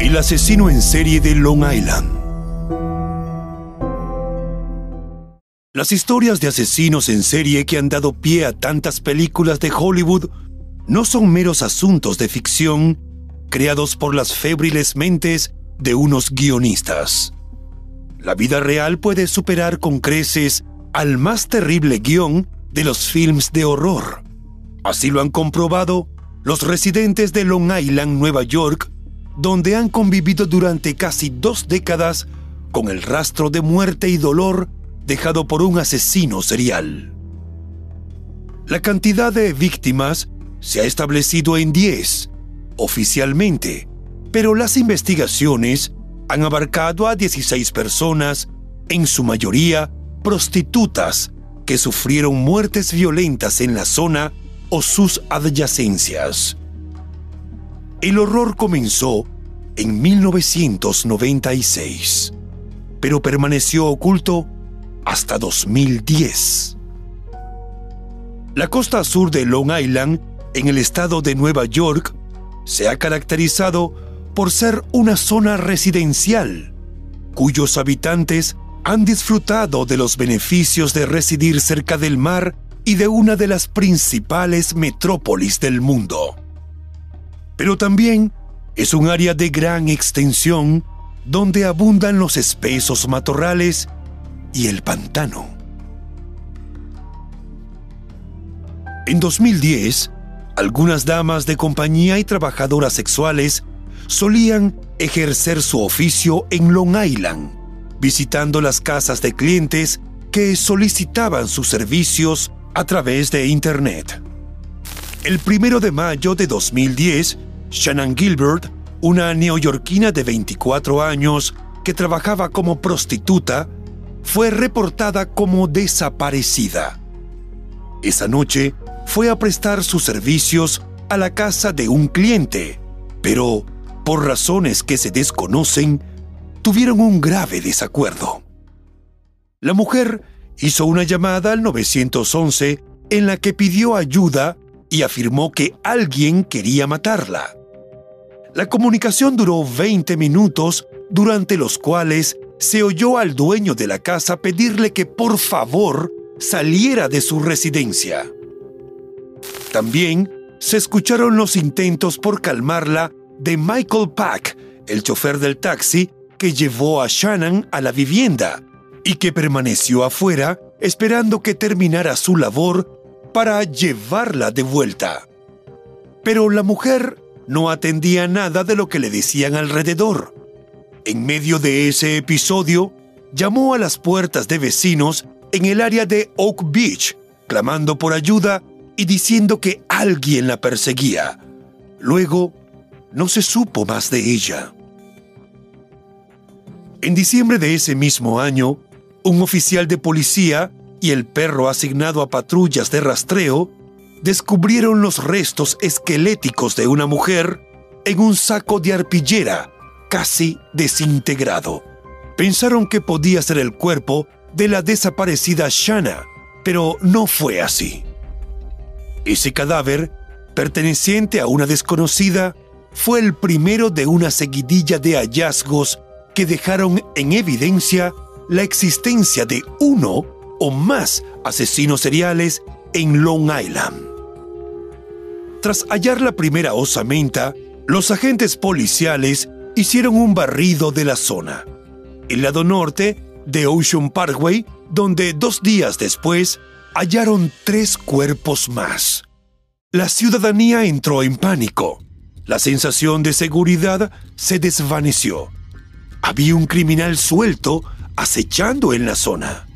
El asesino en serie de Long Island. Las historias de asesinos en serie que han dado pie a tantas películas de Hollywood no son meros asuntos de ficción creados por las febriles mentes de unos guionistas. La vida real puede superar con creces al más terrible guion de los films de horror. Así lo han comprobado los residentes de Long Island, Nueva York, donde han convivido durante casi dos décadas con el rastro de muerte y dolor dejado por un asesino serial. La cantidad de víctimas se ha establecido en 10, oficialmente, pero las investigaciones han abarcado a 16 personas, en su mayoría prostitutas, que sufrieron muertes violentas en la zona o sus adyacencias. El horror comenzó en 1996, pero permaneció oculto hasta 2010. La costa sur de Long Island, en el estado de Nueva York, se ha caracterizado por ser una zona residencial, cuyos habitantes han disfrutado de los beneficios de residir cerca del mar y de una de las principales metrópolis del mundo. Pero también es un área de gran extensión donde abundan los espesos matorrales y el pantano. En 2010, algunas damas de compañía y trabajadoras sexuales solían ejercer su oficio en Long Island, visitando las casas de clientes que solicitaban sus servicios a través de Internet. El primero de mayo de 2010, Shannon Gilbert, una neoyorquina de 24 años que trabajaba como prostituta, fue reportada como desaparecida. Esa noche fue a prestar sus servicios a la casa de un cliente, pero por razones que se desconocen, tuvieron un grave desacuerdo. La mujer hizo una llamada al 911 en la que pidió ayuda y afirmó que alguien quería matarla. La comunicación duró 20 minutos, durante los cuales se oyó al dueño de la casa pedirle que por favor saliera de su residencia. También se escucharon los intentos por calmarla de Michael Pack, el chofer del taxi que llevó a Shannon a la vivienda y que permaneció afuera esperando que terminara su labor para llevarla de vuelta. Pero la mujer no atendía nada de lo que le decían alrededor. En medio de ese episodio, llamó a las puertas de vecinos en el área de Oak Beach, clamando por ayuda y diciendo que alguien la perseguía. Luego, no se supo más de ella. En diciembre de ese mismo año, un oficial de policía y el perro asignado a patrullas de rastreo descubrieron los restos esqueléticos de una mujer en un saco de arpillera casi desintegrado. Pensaron que podía ser el cuerpo de la desaparecida Shanna, pero no fue así. Ese cadáver, perteneciente a una desconocida, fue el primero de una seguidilla de hallazgos que dejaron en evidencia la existencia de uno o más asesinos seriales en Long Island. Tras hallar la primera osamenta, los agentes policiales hicieron un barrido de la zona. El lado norte de Ocean Parkway, donde dos días después hallaron tres cuerpos más. La ciudadanía entró en pánico. La sensación de seguridad se desvaneció. Había un criminal suelto acechando en la zona.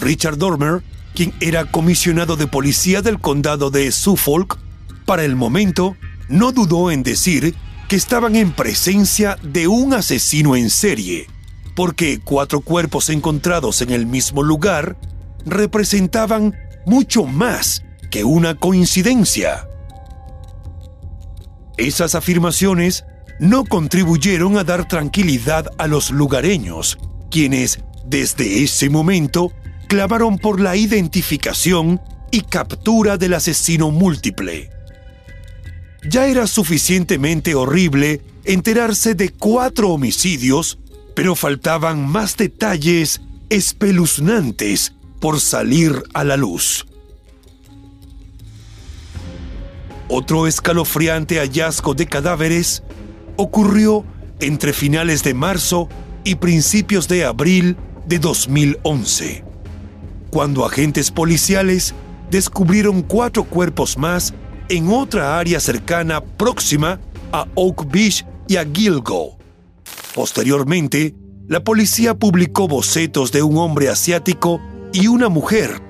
Richard Dormer, quien era comisionado de policía del condado de Suffolk, para el momento no dudó en decir que estaban en presencia de un asesino en serie, porque cuatro cuerpos encontrados en el mismo lugar representaban mucho más que una coincidencia. Esas afirmaciones no contribuyeron a dar tranquilidad a los lugareños, quienes, desde ese momento, clamaron por la identificación y captura del asesino múltiple. Ya era suficientemente horrible enterarse de cuatro homicidios, pero faltaban más detalles espeluznantes por salir a la luz. Otro escalofriante hallazgo de cadáveres ocurrió entre finales de marzo y principios de abril de 2011, cuando agentes policiales descubrieron cuatro cuerpos más en otra área cercana próxima a Oak Beach y a Gilgo. Posteriormente, la policía publicó bocetos de un hombre asiático y una mujer,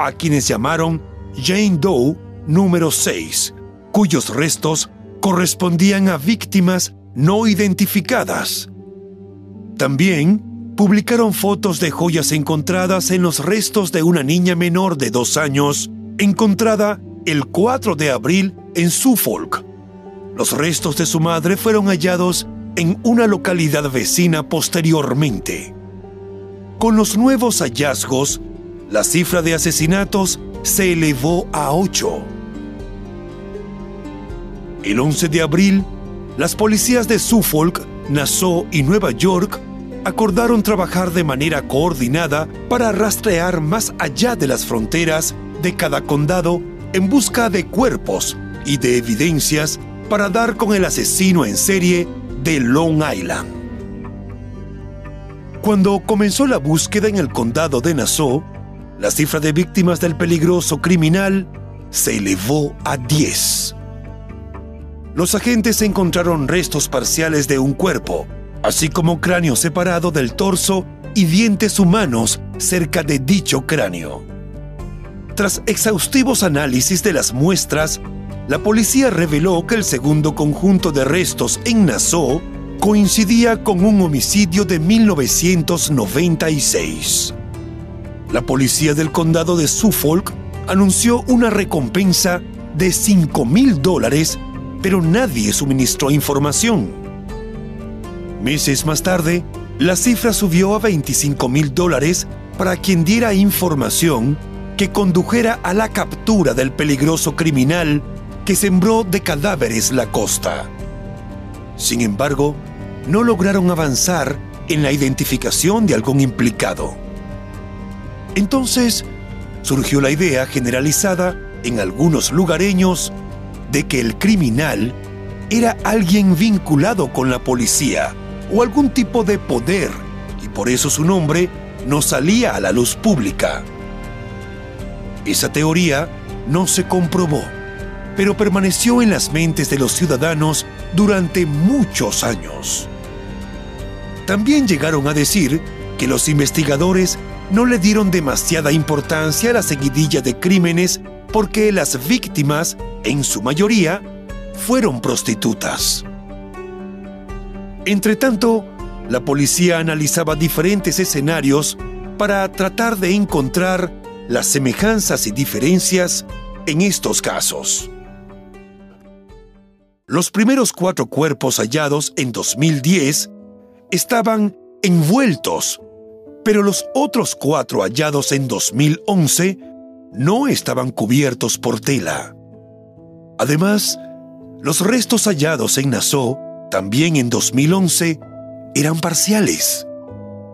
a quienes llamaron Jane Doe número 6, cuyos restos correspondían a víctimas no identificadas. También publicaron fotos de joyas encontradas en los restos de una niña menor de dos años encontrada el 4 de abril en Suffolk. Los restos de su madre fueron hallados en una localidad vecina posteriormente. Con los nuevos hallazgos, la cifra de asesinatos se elevó a 8. El 11 de abril, las policías de Suffolk, Nassau y Nueva York acordaron trabajar de manera coordinada para rastrear más allá de las fronteras de cada condado en busca de cuerpos y de evidencias para dar con el asesino en serie de Long Island. Cuando comenzó la búsqueda en el condado de Nassau, la cifra de víctimas del peligroso criminal se elevó a 10. Los agentes encontraron restos parciales de un cuerpo, así como cráneo separado del torso y dientes humanos cerca de dicho cráneo. Tras exhaustivos análisis de las muestras, la policía reveló que el segundo conjunto de restos en Nassau coincidía con un homicidio de 1996. La policía del condado de Suffolk anunció una recompensa de 5 mil dólares, pero nadie suministró información. Meses más tarde, la cifra subió a 25 mil dólares para quien diera información que condujera a la captura del peligroso criminal que sembró de cadáveres la costa. Sin embargo, no lograron avanzar en la identificación de algún implicado. Entonces, surgió la idea generalizada en algunos lugareños de que el criminal era alguien vinculado con la policía o algún tipo de poder, y por eso su nombre no salía a la luz pública. Esa teoría no se comprobó, pero permaneció en las mentes de los ciudadanos durante muchos años. También llegaron a decir que los investigadores no le dieron demasiada importancia a la seguidilla de crímenes porque las víctimas, en su mayoría, fueron prostitutas. Entretanto, la policía analizaba diferentes escenarios para tratar de encontrar las semejanzas y diferencias en estos casos. Los primeros cuatro cuerpos hallados en 2010 estaban envueltos, pero los otros cuatro hallados en 2011 no estaban cubiertos por tela. Además, los restos hallados en Nassau, también en 2011, eran parciales.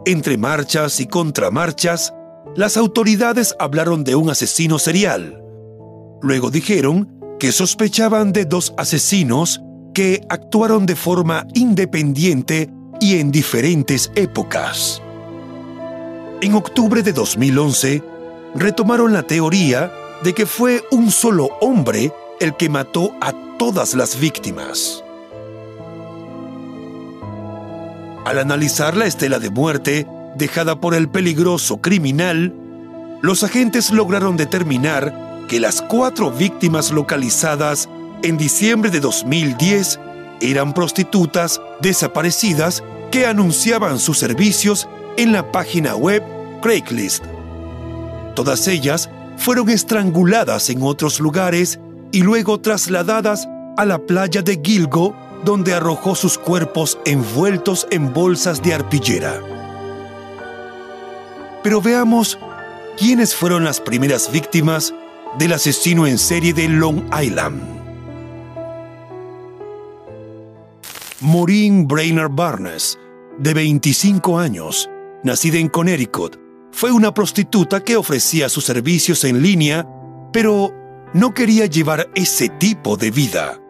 Entre marchas y contramarchas, las autoridades hablaron de un asesino serial. Luego dijeron que sospechaban de dos asesinos que actuaron de forma independiente y en diferentes épocas. En octubre de 2011, retomaron la teoría de que fue un solo hombre el que mató a todas las víctimas. Al analizar la estela de muerte dejada por el peligroso criminal, los agentes lograron determinar que las cuatro víctimas localizadas en diciembre de 2010 eran prostitutas desaparecidas que anunciaban sus servicios en la página web Craigslist. Todas ellas fueron estranguladas en otros lugares y luego trasladadas a la playa de Gilgo, donde arrojó sus cuerpos envueltos en bolsas de arpillera. Pero veamos quiénes fueron las primeras víctimas del asesino en serie de Long Island. Maureen Brainerd Barnes, de 25 años, nacida en Connecticut, fue una prostituta que ofrecía sus servicios en línea, pero no quería llevar ese tipo de vida.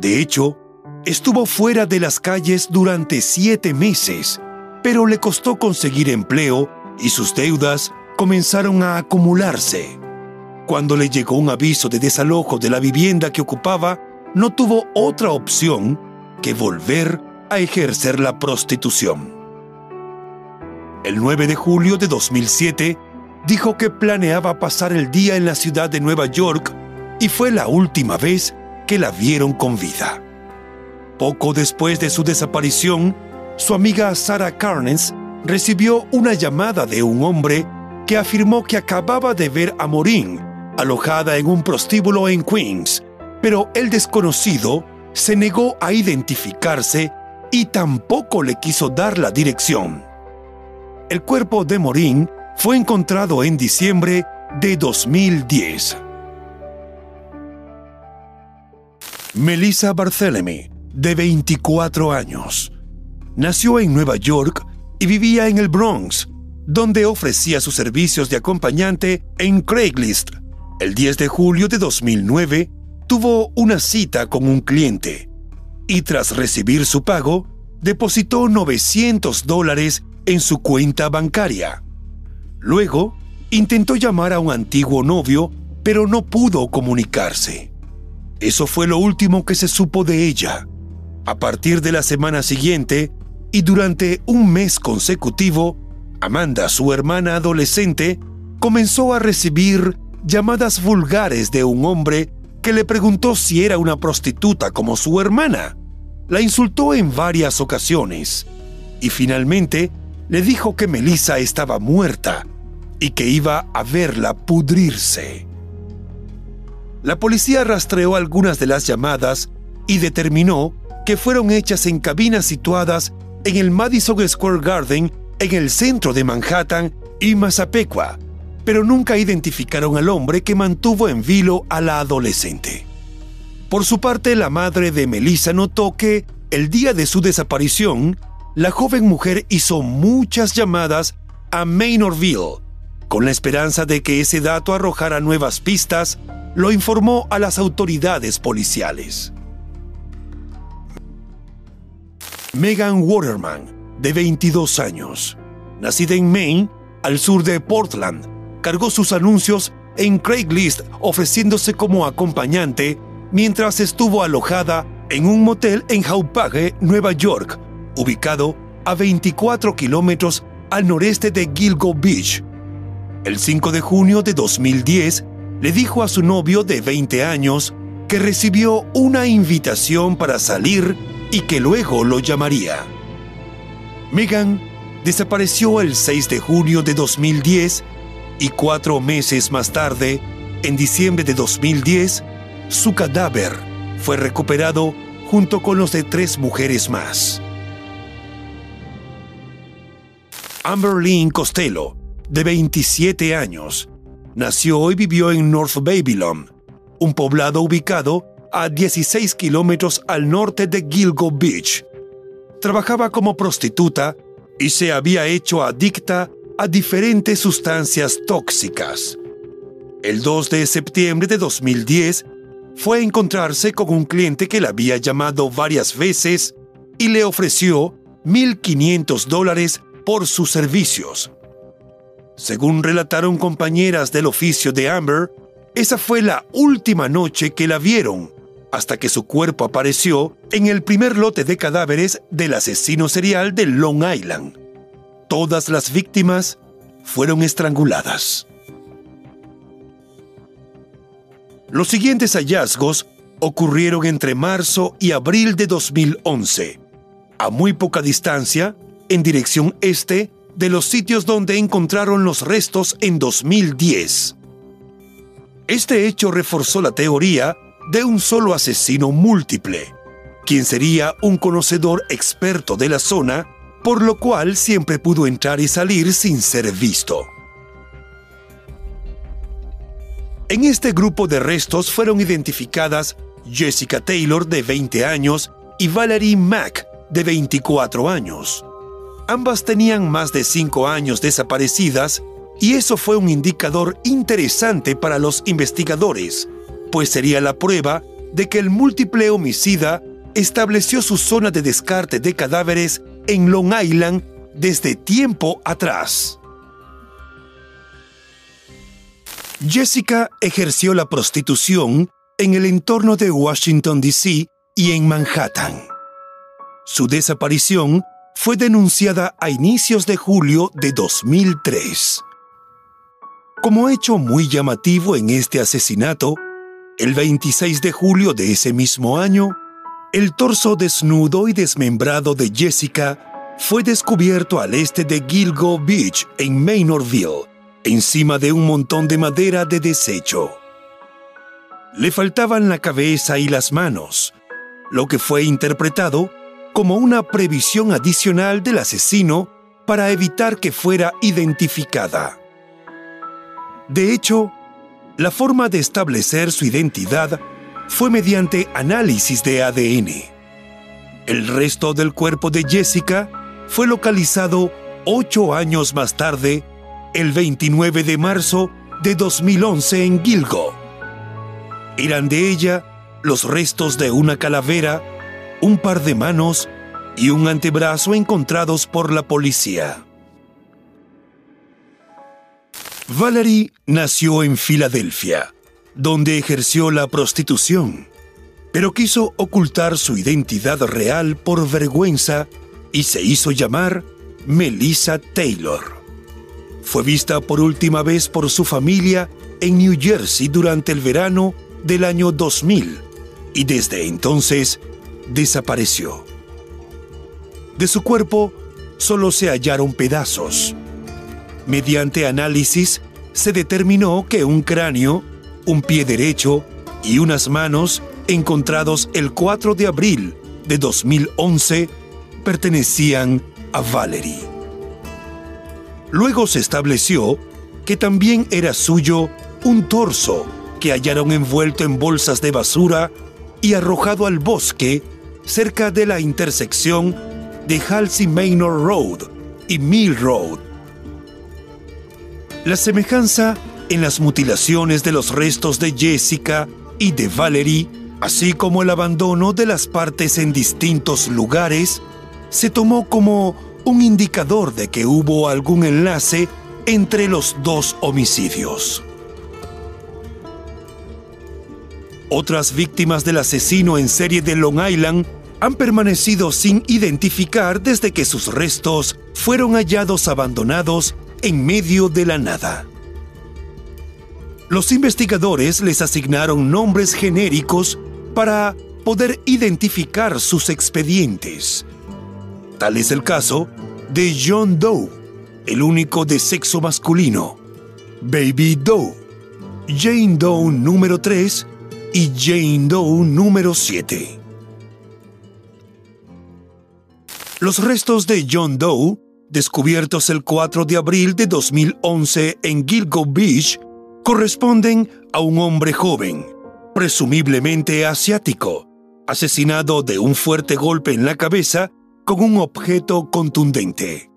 De hecho, estuvo fuera de las calles durante siete meses, pero le costó conseguir empleo y sus deudas comenzaron a acumularse. Cuando le llegó un aviso de desalojo de la vivienda que ocupaba, no tuvo otra opción que volver a ejercer la prostitución. El 9 de julio de 2007, dijo que planeaba pasar el día en la ciudad de Nueva York y fue la última vez que la vieron con vida. Poco después de su desaparición, su amiga Sarah Carnes recibió una llamada de un hombre que afirmó que acababa de ver a Morín alojada en un prostíbulo en Queens, pero el desconocido se negó a identificarse y tampoco le quiso dar la dirección. El cuerpo de Morín fue encontrado en diciembre de 2010. Melissa Barthélemy, de 24 años, nació en Nueva York y vivía en el Bronx, donde ofrecía sus servicios de acompañante en Craigslist el 10 de julio de 2009 tuvo una cita con un cliente y tras recibir su pago, depositó 900 dólares en su cuenta bancaria. Luego, intentó llamar a un antiguo novio, pero no pudo comunicarse. Eso fue lo último que se supo de ella. A partir de la semana siguiente y durante un mes consecutivo, Amanda, su hermana adolescente, comenzó a recibir llamadas vulgares de un hombre que le preguntó si era una prostituta como su hermana. La insultó en varias ocasiones y finalmente le dijo que Melissa estaba muerta y que iba a verla pudrirse. La policía rastreó algunas de las llamadas y determinó que fueron hechas en cabinas situadas en el Madison Square Garden en el centro de Manhattan y Massapequa, pero nunca identificaron al hombre que mantuvo en vilo a la adolescente. Por su parte, la madre de Melissa notó que, el día de su desaparición, la joven mujer hizo muchas llamadas a Manorville, con la esperanza de que ese dato arrojara nuevas pistas, lo informó a las autoridades policiales. Megan Waterman, de 22 años, nacida en Maine, al sur de Portland, cargó sus anuncios en Craigslist ofreciéndose como acompañante mientras estuvo alojada en un motel en Haupage, Nueva York, ubicado a 24 kilómetros al noreste de Gilgo Beach. El 5 de junio de 2010, le dijo a su novio de 20 años que recibió una invitación para salir y que luego lo llamaría. Megan desapareció el 6 de junio de 2010 y cuatro meses más tarde, en diciembre de 2010, su cadáver fue recuperado junto con los de tres mujeres más. Amber Lynn Costello, de 27 años, nació y vivió en North Babylon, un poblado ubicado a 16 kilómetros al norte de Gilgo Beach. Trabajaba como prostituta y se había hecho adicta a diferentes sustancias tóxicas. El 2 de septiembre de 2010 fue a encontrarse con un cliente que la había llamado varias veces y le ofreció 1.500 dólares por sus servicios. Según relataron compañeras del oficio de Amber, esa fue la última noche que la vieron, hasta que su cuerpo apareció en el primer lote de cadáveres del asesino serial de Long Island. Todas las víctimas fueron estranguladas. Los siguientes hallazgos ocurrieron entre marzo y abril de 2011, a muy poca distancia, en dirección este de los sitios donde encontraron los restos en 2010. Este hecho reforzó la teoría de un solo asesino múltiple, quien sería un conocedor experto de la zona, por lo cual siempre pudo entrar y salir sin ser visto. En este grupo de restos fueron identificadas Jessica Taylor, de 20 años, y Valerie Mack, de 24 años. Ambas tenían más de 5 años desaparecidas y eso fue un indicador interesante para los investigadores, pues sería la prueba de que el múltiple homicida estableció su zona de descarte de cadáveres en Long Island desde tiempo atrás. Jessica ejerció la prostitución en el entorno de Washington, D.C. y en Manhattan. Su desaparición fue denunciada a inicios de julio de 2003. Como hecho muy llamativo en este asesinato, el 26 de julio de ese mismo año, el torso desnudo y desmembrado de Jessica fue descubierto al este de Gilgo Beach, en Maynardville, encima de un montón de madera de desecho. Le faltaban la cabeza y las manos, lo que fue interpretado como una previsión adicional del asesino para evitar que fuera identificada. De hecho, la forma de establecer su identidad fue mediante análisis de ADN. El resto del cuerpo de Jessica fue localizado ocho años más tarde, el 29 de marzo de 2011 en Gilgo. Eran de ella los restos de una calavera un par de manos y un antebrazo encontrados por la policía. Valerie nació en Filadelfia, donde ejerció la prostitución, pero quiso ocultar su identidad real por vergüenza y se hizo llamar Melissa Taylor. Fue vista por última vez por su familia en New Jersey durante el verano del año 2000 y desde entonces desapareció. De su cuerpo solo se hallaron pedazos. Mediante análisis se determinó que un cráneo, un pie derecho y unas manos encontrados el 4 de abril de 2011 pertenecían a Valerie. Luego se estableció que también era suyo un torso que hallaron envuelto en bolsas de basura y arrojado al bosque cerca de la intersección de Halsey Manor Road y Mill Road. La semejanza en las mutilaciones de los restos de Jessica y de Valerie, así como el abandono de las partes en distintos lugares, se tomó como un indicador de que hubo algún enlace entre los dos homicidios. Otras víctimas del asesino en serie de Long Island han permanecido sin identificar desde que sus restos fueron hallados abandonados en medio de la nada. Los investigadores les asignaron nombres genéricos para poder identificar sus expedientes. Tal es el caso de John Doe, el único de sexo masculino, Baby Doe, Jane Doe número 3 y Jane Doe número 7. Los restos de John Doe, descubiertos el 4 de abril de 2011 en Gilgo Beach, corresponden a un hombre joven, presumiblemente asiático, asesinado de un fuerte golpe en la cabeza con un objeto contundente.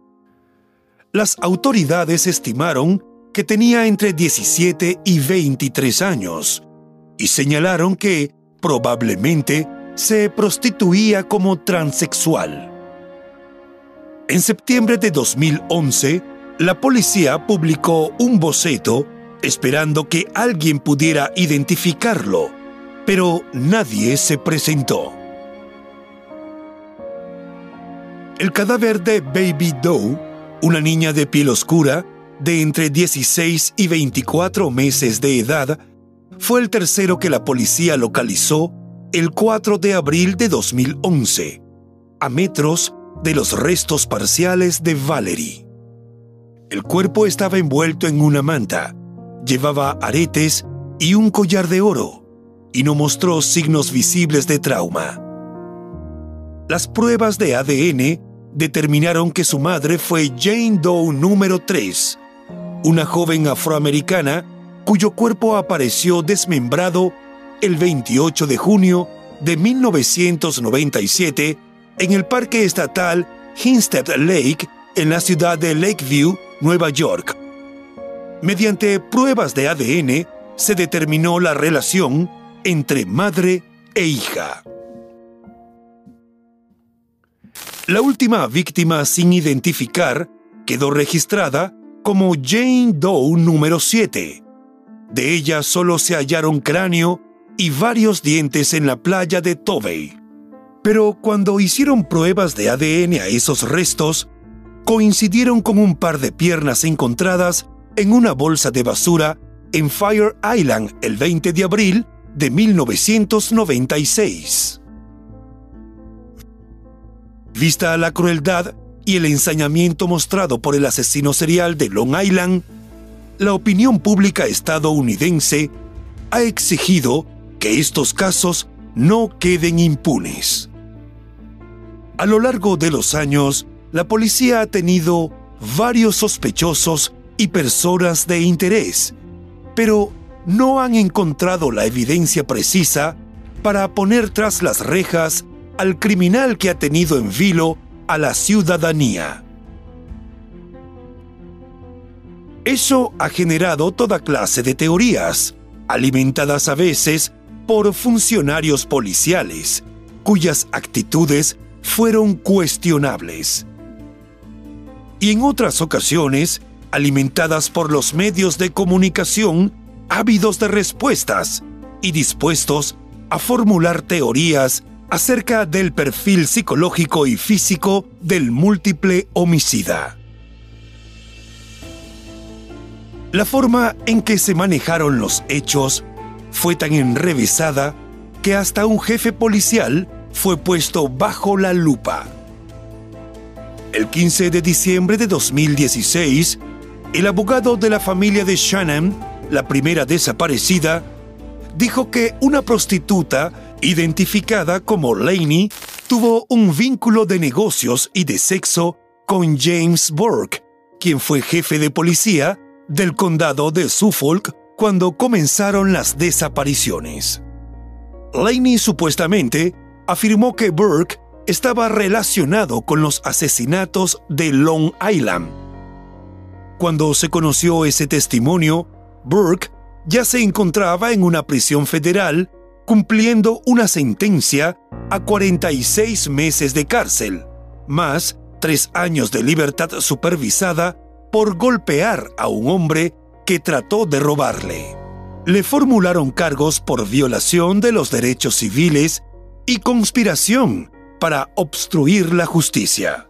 Las autoridades estimaron que tenía entre 17 y 23 años y señalaron que probablemente se prostituía como transexual. En septiembre de 2011, la policía publicó un boceto esperando que alguien pudiera identificarlo, pero nadie se presentó. El cadáver de Baby Doe, una niña de piel oscura, de entre 16 y 24 meses de edad, fue el tercero que la policía localizó el 4 de abril de 2011, a metros de los restos parciales de Valerie. El cuerpo estaba envuelto en una manta, llevaba aretes y un collar de oro, y no mostró signos visibles de trauma. Las pruebas de ADN determinaron que su madre fue Jane Doe número 3, una joven afroamericana cuyo cuerpo apareció desmembrado el 28 de junio de 1997 en el Parque Estatal Hinstead Lake en la ciudad de Lakeview, Nueva York. Mediante pruebas de ADN se determinó la relación entre madre e hija. La última víctima sin identificar quedó registrada como Jane Doe número 7. De ella solo se hallaron cráneo y varios dientes en la playa de Tovey. Pero cuando hicieron pruebas de ADN a esos restos, coincidieron con un par de piernas encontradas en una bolsa de basura en Fire Island el 20 de abril de 1996. Vista la crueldad y el ensañamiento mostrado por el asesino serial de Long Island, la opinión pública estadounidense ha exigido que estos casos no queden impunes. A lo largo de los años, la policía ha tenido varios sospechosos y personas de interés, pero no han encontrado la evidencia precisa para poner tras las rejas al criminal que ha tenido en vilo a la ciudadanía. Eso ha generado toda clase de teorías, alimentadas a veces por funcionarios policiales, cuyas actitudes fueron cuestionables. Y en otras ocasiones, alimentadas por los medios de comunicación ávidos de respuestas y dispuestos a formular teorías acerca del perfil psicológico y físico del múltiple homicida. La forma en que se manejaron los hechos fue tan enrevesada que hasta un jefe policial fue puesto bajo la lupa. El 15 de diciembre de 2016, el abogado de la familia de Shannon, la primera desaparecida, dijo que una prostituta identificada como Laney, tuvo un vínculo de negocios y de sexo con James Burke, quien fue jefe de policía del condado de Suffolk cuando comenzaron las desapariciones. Laney supuestamente afirmó que Burke estaba relacionado con los asesinatos de Long Island. Cuando se conoció ese testimonio, Burke ya se encontraba en una prisión federal cumpliendo una sentencia a 46 meses de cárcel, más tres años de libertad supervisada por golpear a un hombre que trató de robarle. le formularon cargos por violación de los derechos civiles y conspiración para obstruir la justicia.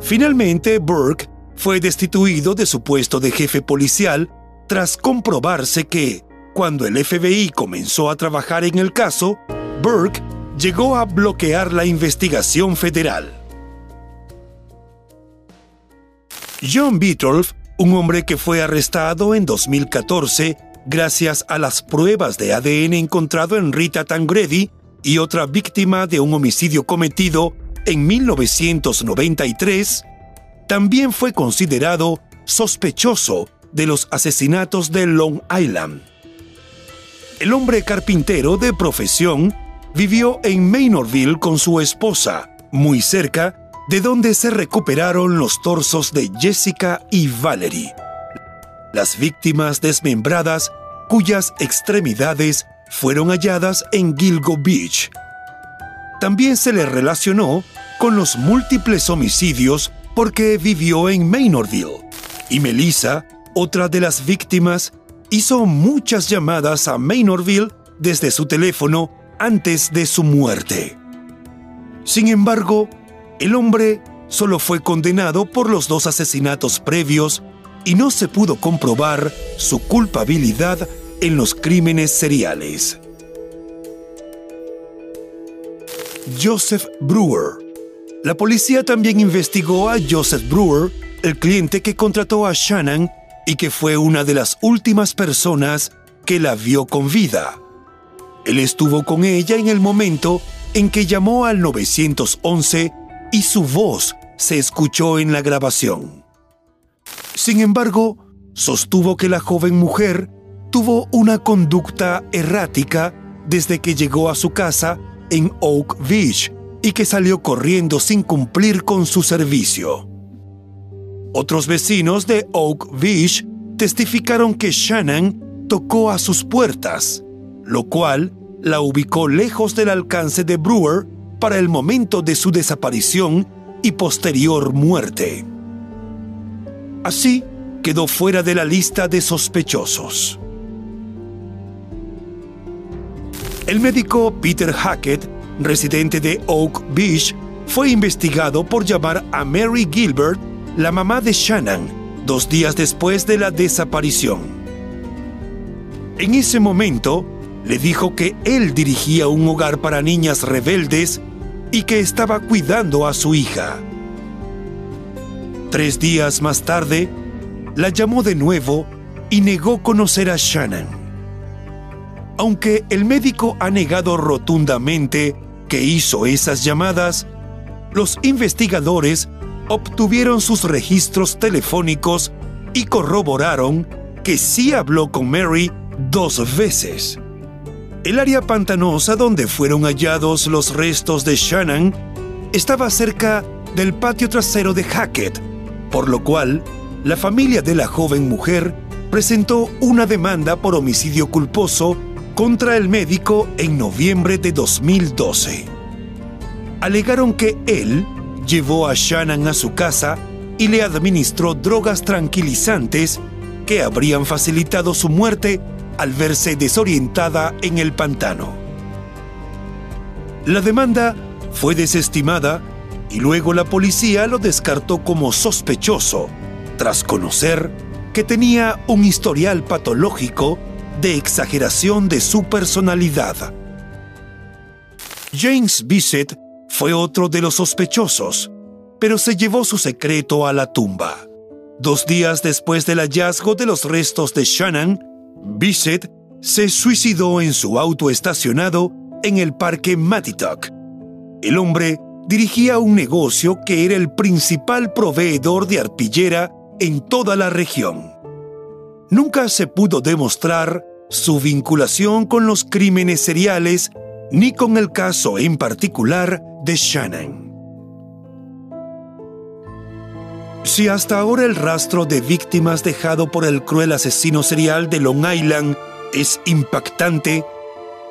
Finalmente, Burke fue destituido de su puesto de jefe policial tras comprobarse que, cuando el FBI comenzó a trabajar en el caso, Burke llegó a bloquear la investigación federal. John Beethoven, un hombre que fue arrestado en 2014 gracias a las pruebas de ADN encontrado en Rita Tangredi y otra víctima de un homicidio cometido en 1993, también fue considerado sospechoso de los asesinatos de Long Island. El hombre carpintero de profesión vivió en Maynardville con su esposa, muy cerca de donde se recuperaron los torsos de Jessica y Valerie, las víctimas desmembradas cuyas extremidades fueron halladas en Gilgo Beach. También se le relacionó con los múltiples homicidios porque vivió en Maynardville. Y Melissa, otra de las víctimas, hizo muchas llamadas a Maynardville desde su teléfono antes de su muerte. Sin embargo, el hombre solo fue condenado por los dos asesinatos previos y no se pudo comprobar su culpabilidad en los crímenes seriales. Joseph Brewer. La policía también investigó a Joseph Brewer, el cliente que contrató a Shannon y que fue una de las últimas personas que la vio con vida. Él estuvo con ella en el momento en que llamó al 911 y su voz se escuchó en la grabación. Sin embargo, sostuvo que la joven mujer tuvo una conducta errática desde que llegó a su casa en Oak Beach y que salió corriendo sin cumplir con su servicio. Otros vecinos de Oak Beach testificaron que Shannon tocó a sus puertas, lo cual la ubicó lejos del alcance de Brewer para el momento de su desaparición y posterior muerte. Así quedó fuera de la lista de sospechosos. El médico Peter Hackett, residente de Oak Beach, fue investigado por llamar a Mary Gilbert, la mamá de Shannon, dos días después de la desaparición. En ese momento, le dijo que él dirigía un hogar para niñas rebeldes y que estaba cuidando a su hija. Tres días más tarde, la llamó de nuevo y negó conocer a Shannon. Aunque el médico ha negado rotundamente que hizo esas llamadas, los investigadores obtuvieron sus registros telefónicos y corroboraron que sí habló con Mary dos veces. El área pantanosa donde fueron hallados los restos de Shannon estaba cerca del patio trasero de Hackett, por lo cual la familia de la joven mujer presentó una demanda por homicidio culposo contra el médico en noviembre de 2012. Alegaron que él llevó a Shannon a su casa y le administró drogas tranquilizantes que habrían facilitado su muerte al verse desorientada en el pantano. La demanda fue desestimada y luego la policía lo descartó como sospechoso, tras conocer que tenía un historial patológico de exageración de su personalidad. James Bissett fue otro de los sospechosos, pero se llevó su secreto a la tumba. Dos días después del hallazgo de los restos de Shannon, Bissett se suicidó en su auto estacionado en el parque Matitock. El hombre dirigía un negocio que era el principal proveedor de arpillera en toda la región. Nunca se pudo demostrar su vinculación con los crímenes seriales ni con el caso en particular de Shannon. Si hasta ahora el rastro de víctimas dejado por el cruel asesino serial de Long Island es impactante,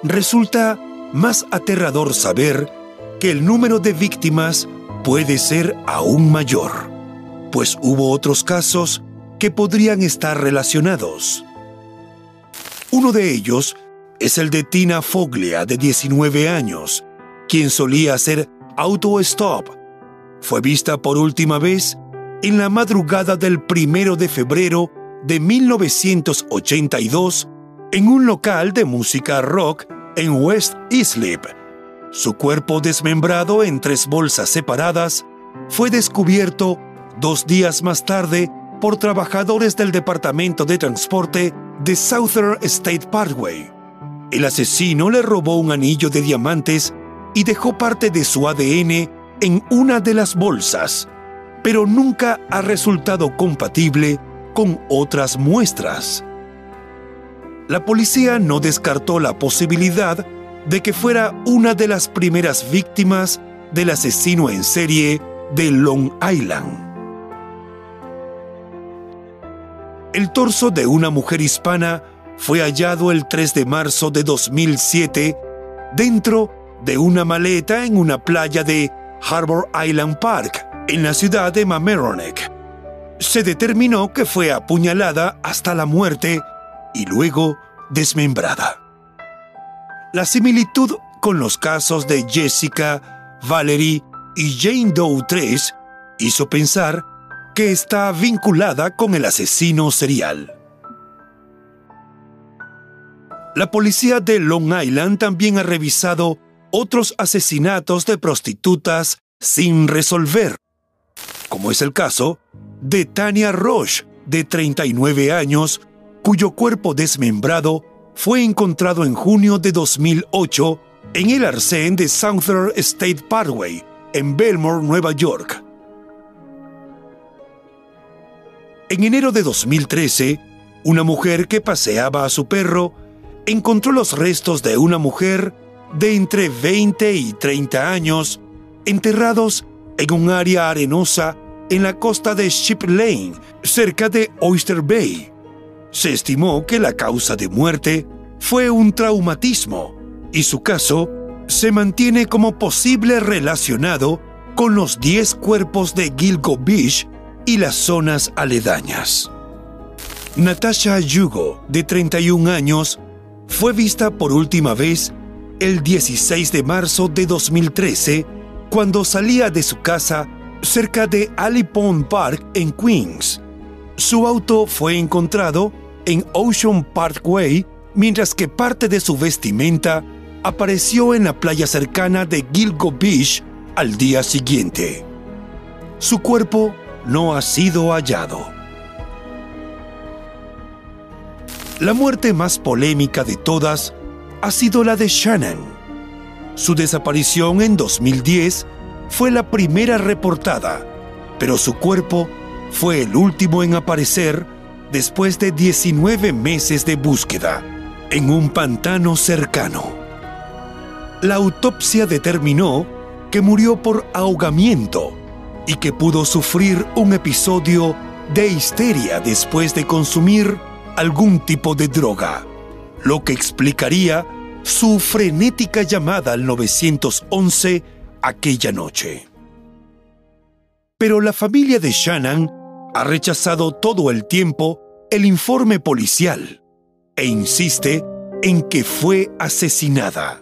resulta más aterrador saber que el número de víctimas puede ser aún mayor, pues hubo otros casos que podrían estar relacionados. Uno de ellos es el de Tina Foglia, de 19 años, quien solía hacer auto-stop. Fue vista por última vez en la madrugada del primero de febrero de 1982 en un local de música rock en West Islip. Su cuerpo desmembrado en tres bolsas separadas fue descubierto dos días más tarde por trabajadores del Departamento de Transporte de Southern State Parkway. El asesino le robó un anillo de diamantes y dejó parte de su ADN en una de las bolsas, pero nunca ha resultado compatible con otras muestras. La policía no descartó la posibilidad de que fuera una de las primeras víctimas del asesino en serie de Long Island. El torso de una mujer hispana fue hallado el 3 de marzo de 2007 dentro de una maleta en una playa de Harbor Island Park, en la ciudad de Mamaroneck. Se determinó que fue apuñalada hasta la muerte y luego desmembrada. La similitud con los casos de Jessica, Valerie y Jane Doe 3 hizo pensar que está vinculada con el asesino serial. La policía de Long Island también ha revisado otros asesinatos de prostitutas sin resolver, como es el caso de Tania Roche, de 39 años, cuyo cuerpo desmembrado fue encontrado en junio de 2008 en el arcén de Southern State Parkway, en Belmore, Nueva York. En enero de 2013, una mujer que paseaba a su perro encontró los restos de una mujer de entre 20 y 30 años enterrados en un área arenosa en la costa de Ship Lane, cerca de Oyster Bay. Se estimó que la causa de muerte fue un traumatismo y su caso se mantiene como posible relacionado con los 10 cuerpos de Gilgo Beach y las zonas aledañas. Natasha Yugo, de 31 años, fue vista por última vez el 16 de marzo de 2013 cuando salía de su casa cerca de Ali Pond Park en Queens. Su auto fue encontrado en Ocean Parkway mientras que parte de su vestimenta apareció en la playa cercana de Gilgo Beach al día siguiente. Su cuerpo no ha sido hallado. La muerte más polémica de todas ha sido la de Shannon. Su desaparición en 2010 fue la primera reportada, pero su cuerpo fue el último en aparecer después de 19 meses de búsqueda en un pantano cercano. La autopsia determinó que murió por ahogamiento y que pudo sufrir un episodio de histeria después de consumir algún tipo de droga, lo que explicaría su frenética llamada al 911 aquella noche. Pero la familia de Shannon ha rechazado todo el tiempo el informe policial e insiste en que fue asesinada.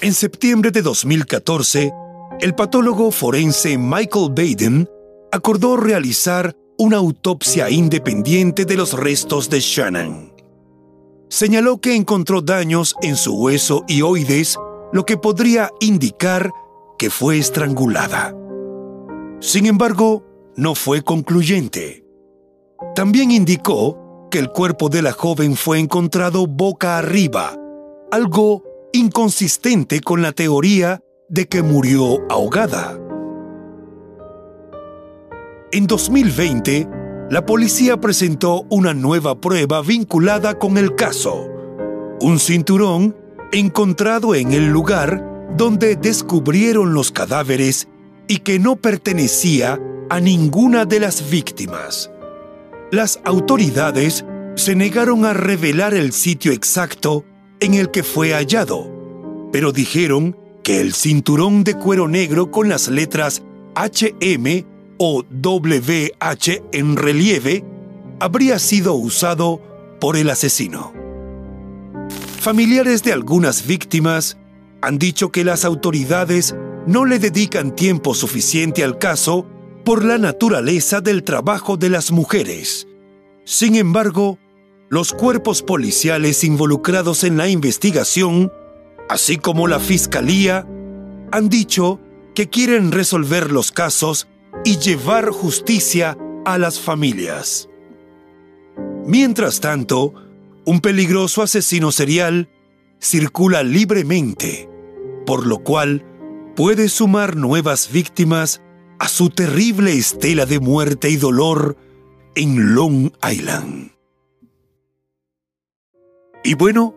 En septiembre de 2014, el patólogo forense Michael Baden acordó realizar una autopsia independiente de los restos de Shannon. Señaló que encontró daños en su hueso y oides, lo que podría indicar que fue estrangulada. Sin embargo, no fue concluyente. También indicó que el cuerpo de la joven fue encontrado boca arriba, algo inconsistente con la teoría de que murió ahogada. En 2020, la policía presentó una nueva prueba vinculada con el caso, un cinturón encontrado en el lugar donde descubrieron los cadáveres y que no pertenecía a ninguna de las víctimas. Las autoridades se negaron a revelar el sitio exacto en el que fue hallado, pero dijeron que el cinturón de cuero negro con las letras HM o WH en relieve habría sido usado por el asesino. Familiares de algunas víctimas han dicho que las autoridades no le dedican tiempo suficiente al caso por la naturaleza del trabajo de las mujeres. Sin embargo, los cuerpos policiales involucrados en la investigación, así como la Fiscalía, han dicho que quieren resolver los casos y llevar justicia a las familias. Mientras tanto, un peligroso asesino serial circula libremente, por lo cual puede sumar nuevas víctimas a su terrible estela de muerte y dolor en Long Island. Y bueno,